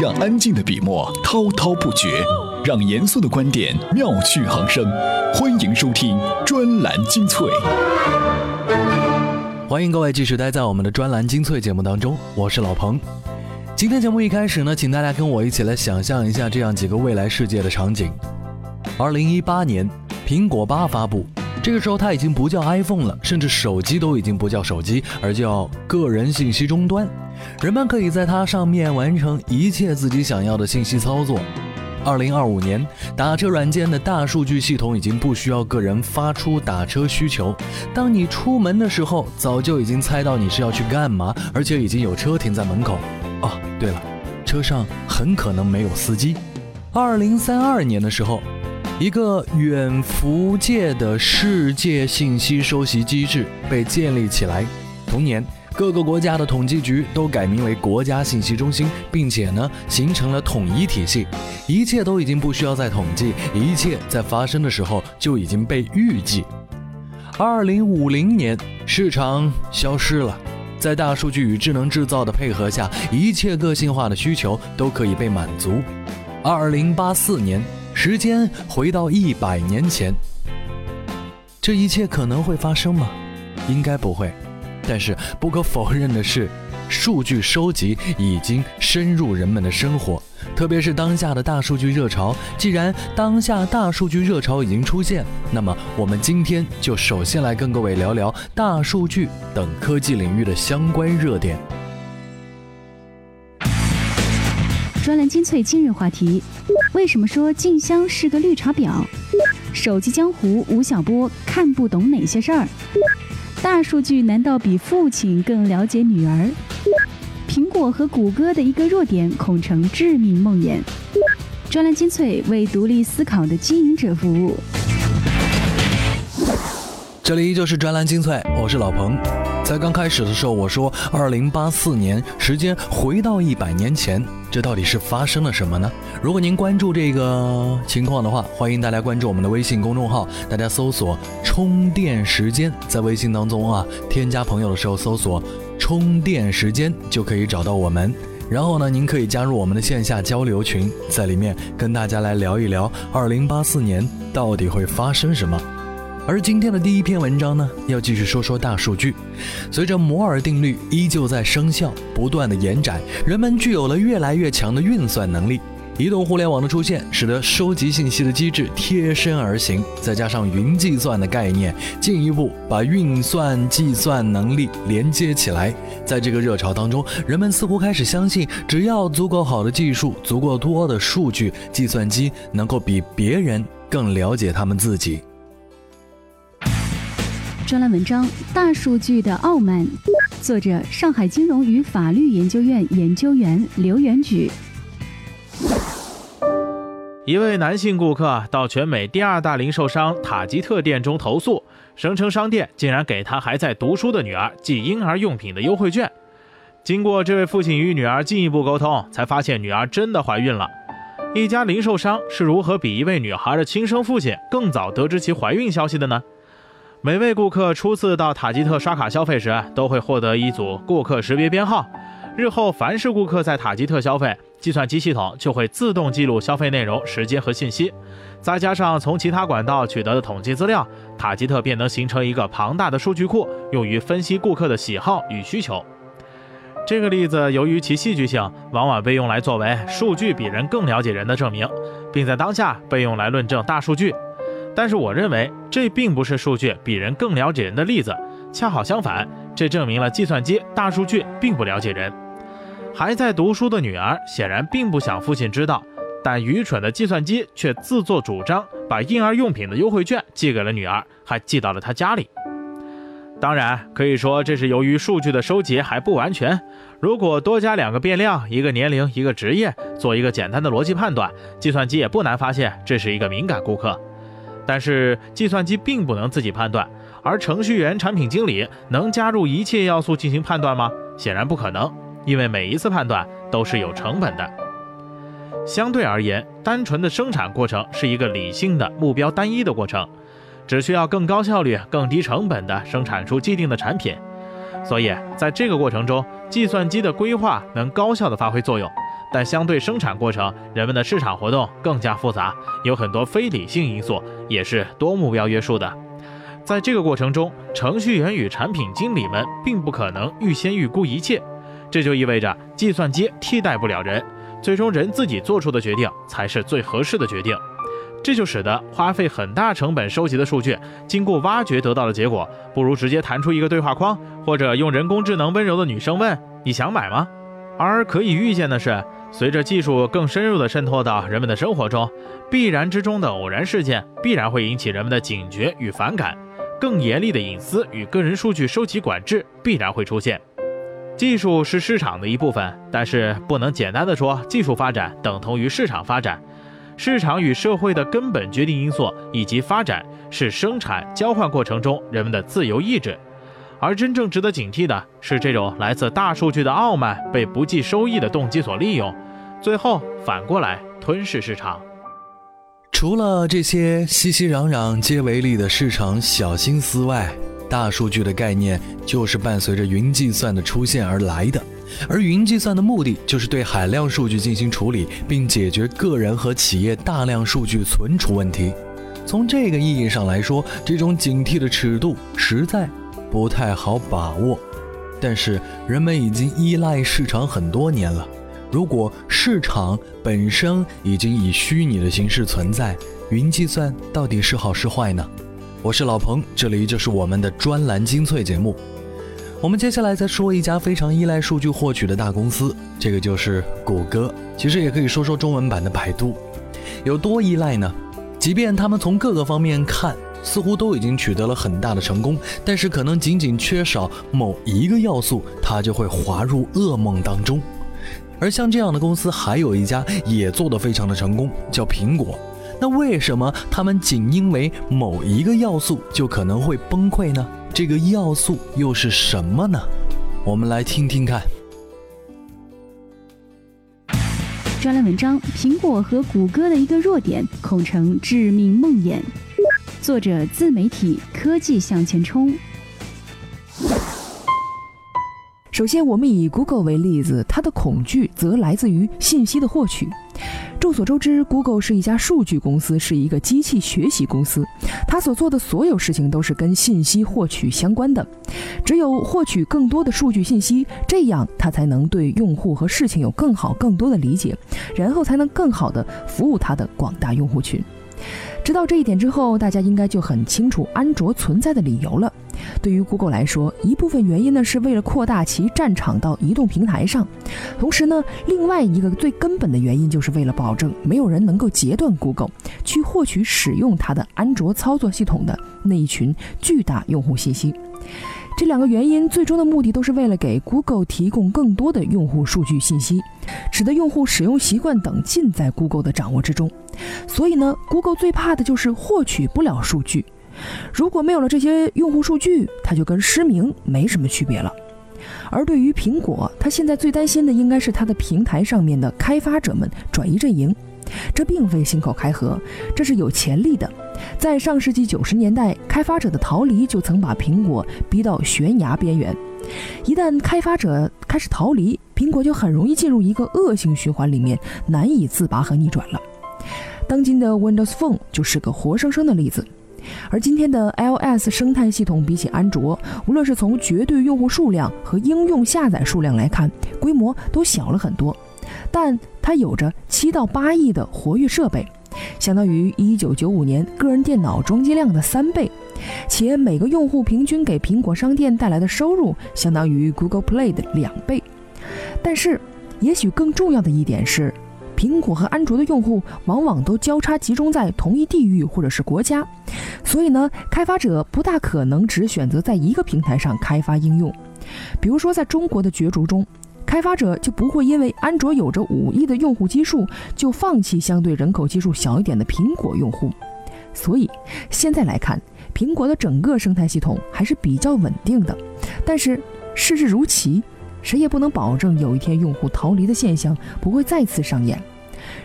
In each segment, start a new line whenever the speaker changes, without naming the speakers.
让安静的笔墨滔滔不绝，让严肃的观点妙趣横生。欢迎收听专栏精粹。
欢迎各位继续待在我们的专栏精粹节目当中，我是老彭。今天节目一开始呢，请大家跟我一起来想象一下这样几个未来世界的场景。二零一八年，苹果八发布。这个时候，它已经不叫 iPhone 了，甚至手机都已经不叫手机，而叫个人信息终端。人们可以在它上面完成一切自己想要的信息操作。二零二五年，打车软件的大数据系统已经不需要个人发出打车需求。当你出门的时候，早就已经猜到你是要去干嘛，而且已经有车停在门口。哦，对了，车上很可能没有司机。二零三二年的时候。一个远福界的世界信息收集机制被建立起来。同年，各个国家的统计局都改名为国家信息中心，并且呢形成了统一体系。一切都已经不需要再统计，一切在发生的时候就已经被预计。二零五零年，市场消失了，在大数据与智能制造的配合下，一切个性化的需求都可以被满足。二零八四年。时间回到一百年前，这一切可能会发生吗？应该不会。但是不可否认的是，数据收集已经深入人们的生活，特别是当下的大数据热潮。既然当下大数据热潮已经出现，那么我们今天就首先来跟各位聊聊大数据等科技领域的相关热点。
专栏精粹今日话题：为什么说静香是个绿茶婊？手机江湖吴晓波看不懂哪些事儿？大数据难道比父亲更了解女儿？苹果和谷歌的一个弱点恐成致命梦魇。专栏精粹为独立思考的经营者服务。
这里依旧是专栏精粹，我是老彭。在刚开始的时候，我说二零八四年，时间回到一百年前。这到底是发生了什么呢？如果您关注这个情况的话，欢迎大家关注我们的微信公众号，大家搜索“充电时间”在微信当中啊，添加朋友的时候搜索“充电时间”就可以找到我们。然后呢，您可以加入我们的线下交流群，在里面跟大家来聊一聊二零八四年到底会发生什么。而今天的第一篇文章呢，要继续说说大数据。随着摩尔定律依旧在生效，不断的延展，人们具有了越来越强的运算能力。移动互联网的出现，使得收集信息的机制贴身而行，再加上云计算的概念，进一步把运算计算能力连接起来。在这个热潮当中，人们似乎开始相信，只要足够好的技术，足够多的数据，计算机能够比别人更了解他们自己。
专栏文章《大数据的傲慢》，作者：上海金融与法律研究院研究员刘元举。
一位男性顾客到全美第二大零售商塔吉特店中投诉，声称商店竟然给他还在读书的女儿寄婴儿用品的优惠券。经过这位父亲与女儿进一步沟通，才发现女儿真的怀孕了。一家零售商是如何比一位女孩的亲生父亲更早得知其怀孕消息的呢？每位顾客初次到塔吉特刷卡消费时，都会获得一组顾客识别编号。日后，凡是顾客在塔吉特消费，计算机系统就会自动记录消费内容、时间和信息。再加上从其他管道取得的统计资料，塔吉特便能形成一个庞大的数据库，用于分析顾客的喜好与需求。这个例子由于其戏剧性，往往被用来作为数据比人更了解人的证明，并在当下被用来论证大数据。但是我认为这并不是数据比人更了解人的例子，恰好相反，这证明了计算机大数据并不了解人。还在读书的女儿显然并不想父亲知道，但愚蠢的计算机却自作主张把婴儿用品的优惠券寄给了女儿，还寄到了她家里。当然，可以说这是由于数据的收集还不完全。如果多加两个变量，一个年龄，一个职业，做一个简单的逻辑判断，计算机也不难发现这是一个敏感顾客。但是计算机并不能自己判断，而程序员、产品经理能加入一切要素进行判断吗？显然不可能，因为每一次判断都是有成本的。相对而言，单纯的生产过程是一个理性的、目标单一的过程，只需要更高效率、更低成本的生产出既定的产品。所以，在这个过程中，计算机的规划能高效的发挥作用，但相对生产过程，人们的市场活动更加复杂，有很多非理性因素，也是多目标约束的。在这个过程中，程序员与产品经理们并不可能预先预估一切，这就意味着计算机替代不了人，最终人自己做出的决定才是最合适的决定。这就使得花费很大成本收集的数据，经过挖掘得到的结果，不如直接弹出一个对话框，或者用人工智能温柔的女声问：“你想买吗？”而可以预见的是，随着技术更深入的渗透到人们的生活中，必然之中的偶然事件必然会引起人们的警觉与反感，更严厉的隐私与个人数据收集管制必然会出现。技术是市场的一部分，但是不能简单的说技术发展等同于市场发展。市场与社会的根本决定因素以及发展是生产交换过程中人们的自由意志，而真正值得警惕的是，这种来自大数据的傲慢被不计收益的动机所利用，最后反过来吞噬市场。
除了这些熙熙攘攘皆为利的市场小心思外，大数据的概念就是伴随着云计算的出现而来的。而云计算的目的就是对海量数据进行处理，并解决个人和企业大量数据存储问题。从这个意义上来说，这种警惕的尺度实在不太好把握。但是人们已经依赖市场很多年了，如果市场本身已经以虚拟的形式存在，云计算到底是好是坏呢？我是老彭，这里就是我们的专栏精粹节目。我们接下来再说一家非常依赖数据获取的大公司，这个就是谷歌。其实也可以说说中文版的百度，有多依赖呢？即便他们从各个方面看，似乎都已经取得了很大的成功，但是可能仅仅缺少某一个要素，它就会滑入噩梦当中。而像这样的公司，还有一家也做得非常的成功，叫苹果。那为什么他们仅因为某一个要素就可能会崩溃呢？这个要素又是什么呢？我们来听听看。
专栏文章：苹果和谷歌的一个弱点，恐成致命梦魇。作者：自媒体科技向前冲。
首先，我们以 Google 为例子，它的恐惧则来自于信息的获取。众所周知，Google 是一家数据公司，是一个机器学习公司。它所做的所有事情都是跟信息获取相关的。只有获取更多的数据信息，这样它才能对用户和事情有更好、更多的理解，然后才能更好的服务它的广大用户群。知道这一点之后，大家应该就很清楚安卓存在的理由了。对于 Google 来说，一部分原因呢是为了扩大其战场到移动平台上，同时呢，另外一个最根本的原因就是为了保证没有人能够截断 Google 去获取使用它的安卓操作系统的那一群巨大用户信息。这两个原因最终的目的都是为了给 Google 提供更多的用户数据信息，使得用户使用习惯等尽在 Google 的掌握之中。所以呢，Google 最怕的就是获取不了数据。如果没有了这些用户数据，它就跟失明没什么区别了。而对于苹果，它现在最担心的应该是它的平台上面的开发者们转移阵营。这并非信口开河，这是有潜力的。在上世纪九十年代，开发者的逃离就曾把苹果逼到悬崖边缘。一旦开发者开始逃离，苹果就很容易进入一个恶性循环里面，难以自拔和逆转了。当今的 Windows Phone 就是个活生生的例子。而今天的 iOS 生态系统比起安卓，无论是从绝对用户数量和应用下载数量来看，规模都小了很多。但它有着七到八亿的活跃设备，相当于1995年个人电脑装机量的三倍，且每个用户平均给苹果商店带来的收入相当于 Google Play 的两倍。但是，也许更重要的一点是。苹果和安卓的用户往往都交叉集中在同一地域或者是国家，所以呢，开发者不大可能只选择在一个平台上开发应用。比如说，在中国的角逐中，开发者就不会因为安卓有着五亿的用户基数，就放弃相对人口基数小一点的苹果用户。所以现在来看，苹果的整个生态系统还是比较稳定的。但是事事如棋。谁也不能保证有一天用户逃离的现象不会再次上演。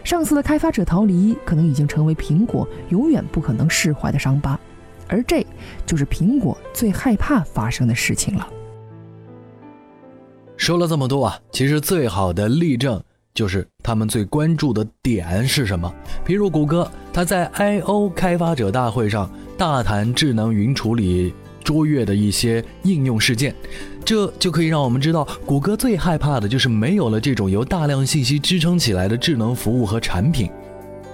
上次的开发者逃离可能已经成为苹果永远不可能释怀的伤疤，而这就是苹果最害怕发生的事情了。
说了这么多啊，其实最好的例证就是他们最关注的点是什么。比如谷歌，它在 I/O 开发者大会上大谈智能云处理卓越的一些应用事件，这就可以让我们知道，谷歌最害怕的就是没有了这种由大量信息支撑起来的智能服务和产品。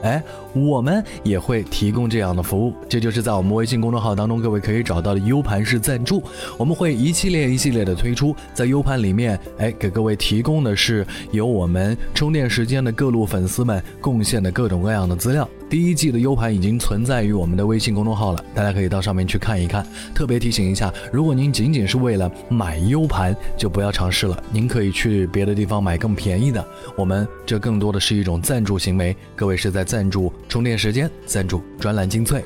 哎，我们也会提供这样的服务，这就是在我们微信公众号当中各位可以找到的 U 盘式赞助。我们会一系列一系列的推出，在 U 盘里面，哎，给各位提供的是由我们充电时间的各路粉丝们贡献的各种各样的资料。第一季的 U 盘已经存在于我们的微信公众号了，大家可以到上面去看一看。特别提醒一下，如果您仅仅是为了买 U 盘，就不要尝试了。您可以去别的地方买更便宜的。我们这更多的是一种赞助行为，各位是在赞助充电时间，赞助专栏精粹。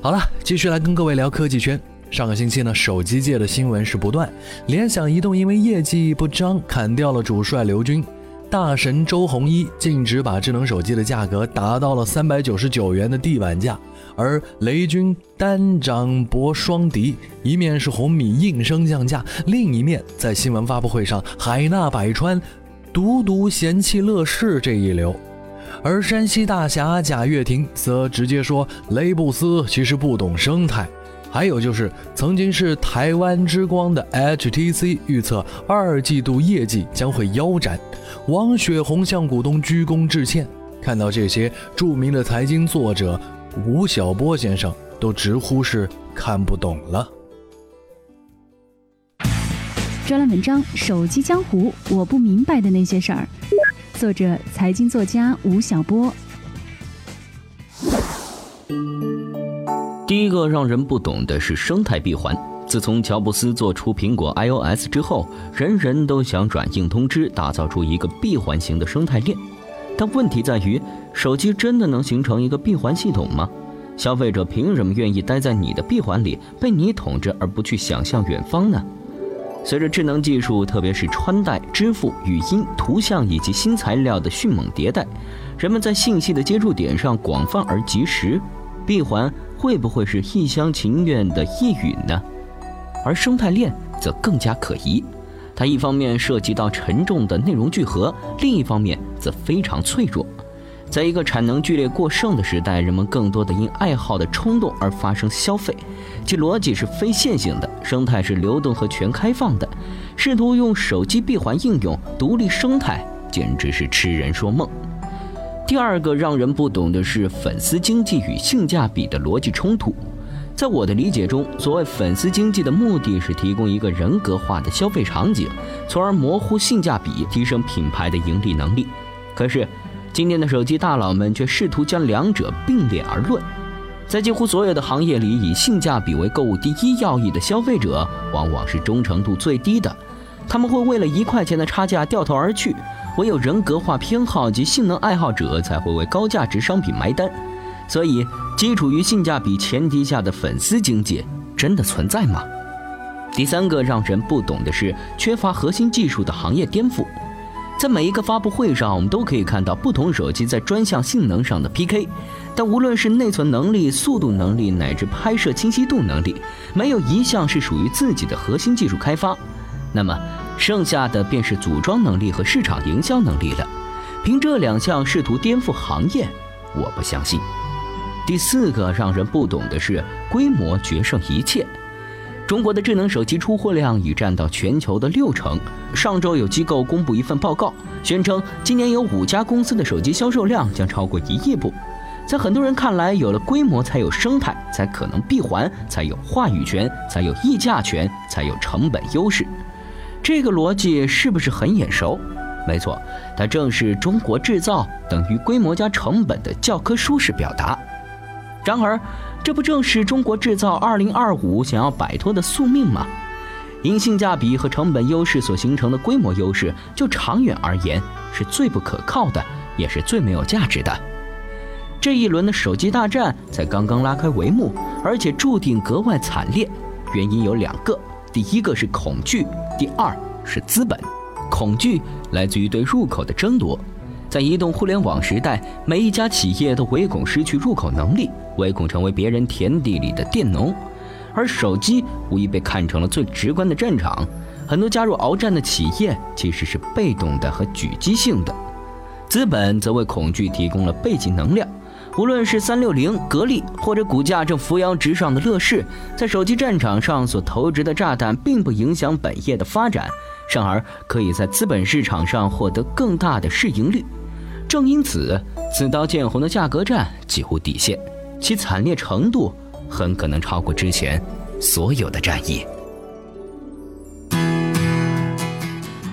好了，继续来跟各位聊科技圈。上个星期呢，手机界的新闻是不断，联想、移动因为业绩不彰，砍掉了主帅刘军。大神周鸿祎径直把智能手机的价格打到了三百九十九元的地板价，而雷军单掌搏双敌，一面是红米应声降价，另一面在新闻发布会上海纳百川，独独嫌弃乐视这一流，而山西大侠贾跃亭则直接说雷布斯其实不懂生态。还有就是，曾经是台湾之光的 HTC 预测二季度业绩将会腰斩，王雪红向股东鞠躬致歉。看到这些，著名的财经作者吴晓波先生都直呼是看不懂了。
专栏文章《手机江湖》，我不明白的那些事儿，作者财经作家吴晓波。
第一个让人不懂的是生态闭环。自从乔布斯做出苹果 iOS 之后，人人都想软硬通吃，打造出一个闭环型的生态链。但问题在于，手机真的能形成一个闭环系统吗？消费者凭什么愿意待在你的闭环里，被你统治，而不去想象远方呢？随着智能技术，特别是穿戴、支付、语音、图像以及新材料的迅猛迭代，人们在信息的接触点上广泛而及时，闭环。会不会是一厢情愿的呓语呢？而生态链则更加可疑，它一方面涉及到沉重的内容聚合，另一方面则非常脆弱。在一个产能剧烈过剩的时代，人们更多的因爱好的冲动而发生消费，其逻辑是非线性的，生态是流动和全开放的。试图用手机闭环应用独立生态，简直是痴人说梦。第二个让人不懂的是粉丝经济与性价比的逻辑冲突。在我的理解中，所谓粉丝经济的目的是提供一个人格化的消费场景，从而模糊性价比，提升品牌的盈利能力。可是，今天的手机大佬们却试图将两者并列而论。在几乎所有的行业里，以性价比为购物第一要义的消费者，往往是忠诚度最低的。他们会为了一块钱的差价掉头而去。唯有人格化偏好及性能爱好者才会为高价值商品埋单，所以基础于性价比前提下的粉丝经济真的存在吗？第三个让人不懂的是缺乏核心技术的行业颠覆。在每一个发布会上，我们都可以看到不同手机在专项性能上的 PK，但无论是内存能力、速度能力乃至拍摄清晰度能力，没有一项是属于自己的核心技术开发。那么。剩下的便是组装能力和市场营销能力了。凭这两项试图颠覆行业，我不相信。第四个让人不懂的是，规模决胜一切。中国的智能手机出货量已占到全球的六成。上周有机构公布一份报告，宣称今年有五家公司的手机销售量将超过一亿部。在很多人看来，有了规模才有生态，才可能闭环，才有话语权，才有议价权，才有成本优势。这个逻辑是不是很眼熟？没错，它正是中国制造等于规模加成本的教科书式表达。然而，这不正是中国制造2025想要摆脱的宿命吗？因性价比和成本优势所形成的规模优势，就长远而言是最不可靠的，也是最没有价值的。这一轮的手机大战才刚刚拉开帷幕，而且注定格外惨烈。原因有两个。第一个是恐惧，第二是资本。恐惧来自于对入口的争夺，在移动互联网时代，每一家企业都唯恐失去入口能力，唯恐成为别人田地里的佃农，而手机无疑被看成了最直观的战场。很多加入鏖战的企业其实是被动的和狙击性的。资本则为恐惧提供了背景能量。无论是三六零、格力，或者股价正扶摇直上的乐视，在手机战场上所投掷的炸弹，并不影响本业的发展，反而可以在资本市场上获得更大的市盈率。正因此，此刀见红的价格战几乎底线，其惨烈程度很可能超过之前所有的战役。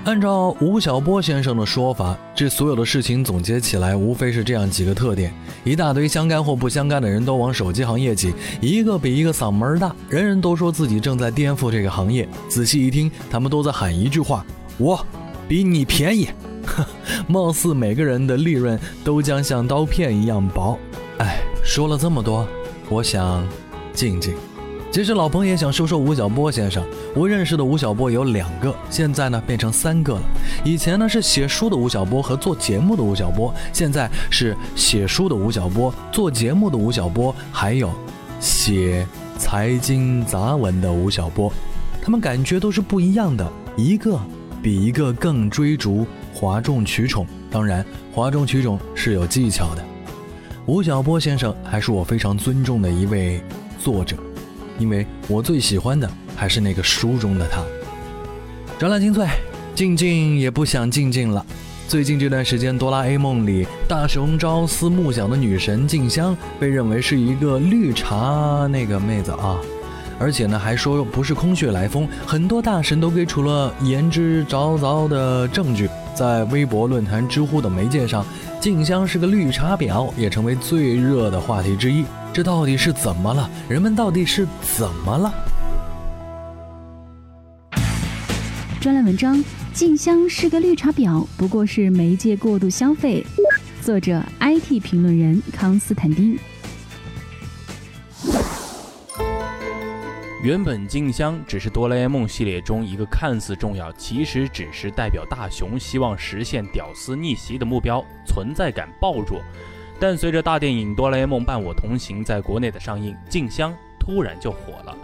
按照吴晓波先生的说法，这所有的事情总结起来，无非是这样几个特点：一大堆相干或不相干的人都往手机行业挤，一个比一个嗓门大，人人都说自己正在颠覆这个行业。仔细一听，他们都在喊一句话：“我比你便宜。”貌似每个人的利润都将像刀片一样薄。哎，说了这么多，我想静静。其实老彭也想说说吴晓波先生。我认识的吴晓波有两个，现在呢变成三个了。以前呢是写书的吴晓波和做节目的吴晓波，现在是写书的吴晓波、做节目的吴晓波，还有写财经杂文的吴晓波。他们感觉都是不一样的，一个比一个更追逐哗众取宠。当然，哗众取宠是有技巧的。吴晓波先生还是我非常尊重的一位作者。因为我最喜欢的还是那个书中的他。展览精粹，静静也不想静静了。最近这段时间，《哆啦 A 梦》里大雄朝思暮想的女神静香被认为是一个绿茶那个妹子啊，而且呢还说不是空穴来风，很多大神都给出了言之凿凿的证据。在微博、论坛、知乎等媒介上，静香是个绿茶婊，也成为最热的话题之一。这到底是怎么了？人们到底是怎么了？
专栏文章：静香是个绿茶婊，不过是媒介过度消费。作者：IT 评论人康斯坦丁。
原本静香只是哆啦 A 梦系列中一个看似重要，其实只是代表大雄希望实现屌丝逆袭的目标，存在感暴弱。但随着大电影《哆啦 A 梦伴我同行》在国内的上映，静香突然就火了。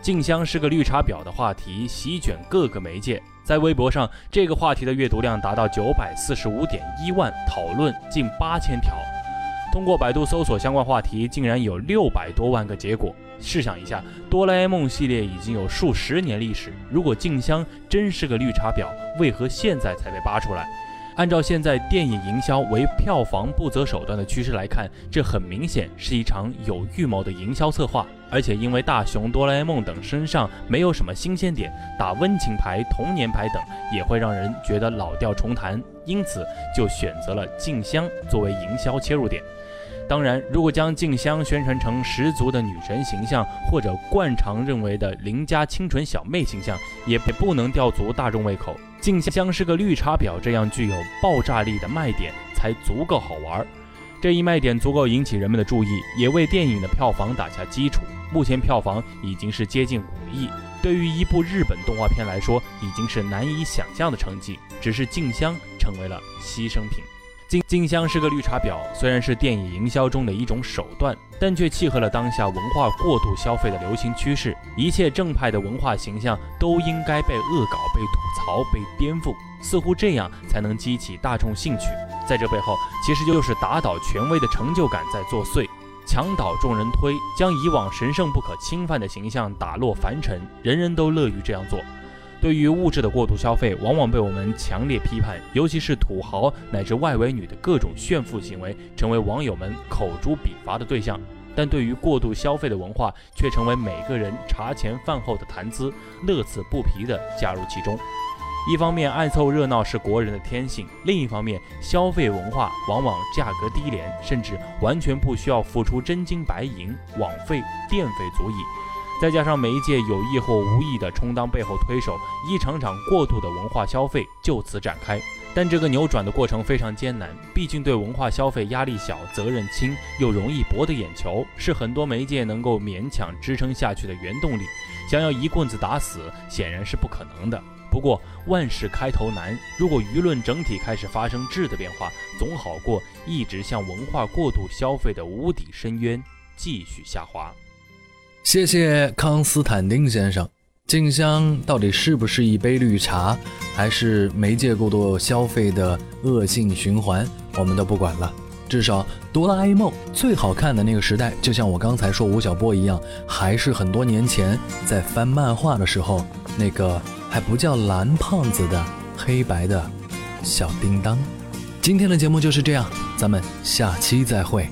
静香是个绿茶婊的话题席卷各个媒介，在微博上，这个话题的阅读量达到九百四十五点一万，讨论近八千条。通过百度搜索相关话题，竟然有六百多万个结果。试想一下，哆啦 A 梦系列已经有数十年历史，如果静香真是个绿茶婊，为何现在才被扒出来？按照现在电影营销为票房不择手段的趋势来看，这很明显是一场有预谋的营销策划。而且因为大雄、哆啦 A 梦等身上没有什么新鲜点，打温情牌、童年牌等也会让人觉得老调重弹，因此就选择了静香作为营销切入点。当然，如果将静香宣传成十足的女神形象，或者惯常认为的邻家清纯小妹形象，也不能吊足大众胃口。静香是个绿茶婊，这样具有爆炸力的卖点才足够好玩。这一卖点足够引起人们的注意，也为电影的票房打下基础。目前票房已经是接近五亿，对于一部日本动画片来说，已经是难以想象的成绩。只是静香成为了牺牲品。静静香是个绿茶婊，虽然是电影营销中的一种手段，但却契合了当下文化过度消费的流行趋势。一切正派的文化形象都应该被恶搞、被吐槽、被颠覆，似乎这样才能激起大众兴趣。在这背后，其实就是打倒权威的成就感在作祟，墙倒众人推，将以往神圣不可侵犯的形象打落凡尘，人人都乐于这样做。对于物质的过度消费，往往被我们强烈批判，尤其是土豪乃至外围女的各种炫富行为，成为网友们口诛笔伐的对象。但对于过度消费的文化，却成为每个人茶前饭后的谈资，乐此不疲地加入其中。一方面，爱凑热闹是国人的天性；另一方面，消费文化往往价格低廉，甚至完全不需要付出真金白银，网费、电费足矣。再加上媒介有意或无意的充当背后推手，一场场过度的文化消费就此展开。但这个扭转的过程非常艰难，毕竟对文化消费压力小、责任轻又容易博得眼球，是很多媒介能够勉强支撑下去的原动力。想要一棍子打死，显然是不可能的。不过万事开头难，如果舆论整体开始发生质的变化，总好过一直向文化过度消费的无底深渊继续下滑。
谢谢康斯坦丁先生。静香到底是不是一杯绿茶，还是媒介过度消费的恶性循环，我们都不管了。至少哆啦 A 梦最好看的那个时代，就像我刚才说吴晓波一样，还是很多年前在翻漫画的时候，那个还不叫蓝胖子的黑白的小叮当。今天的节目就是这样，咱们下期再会。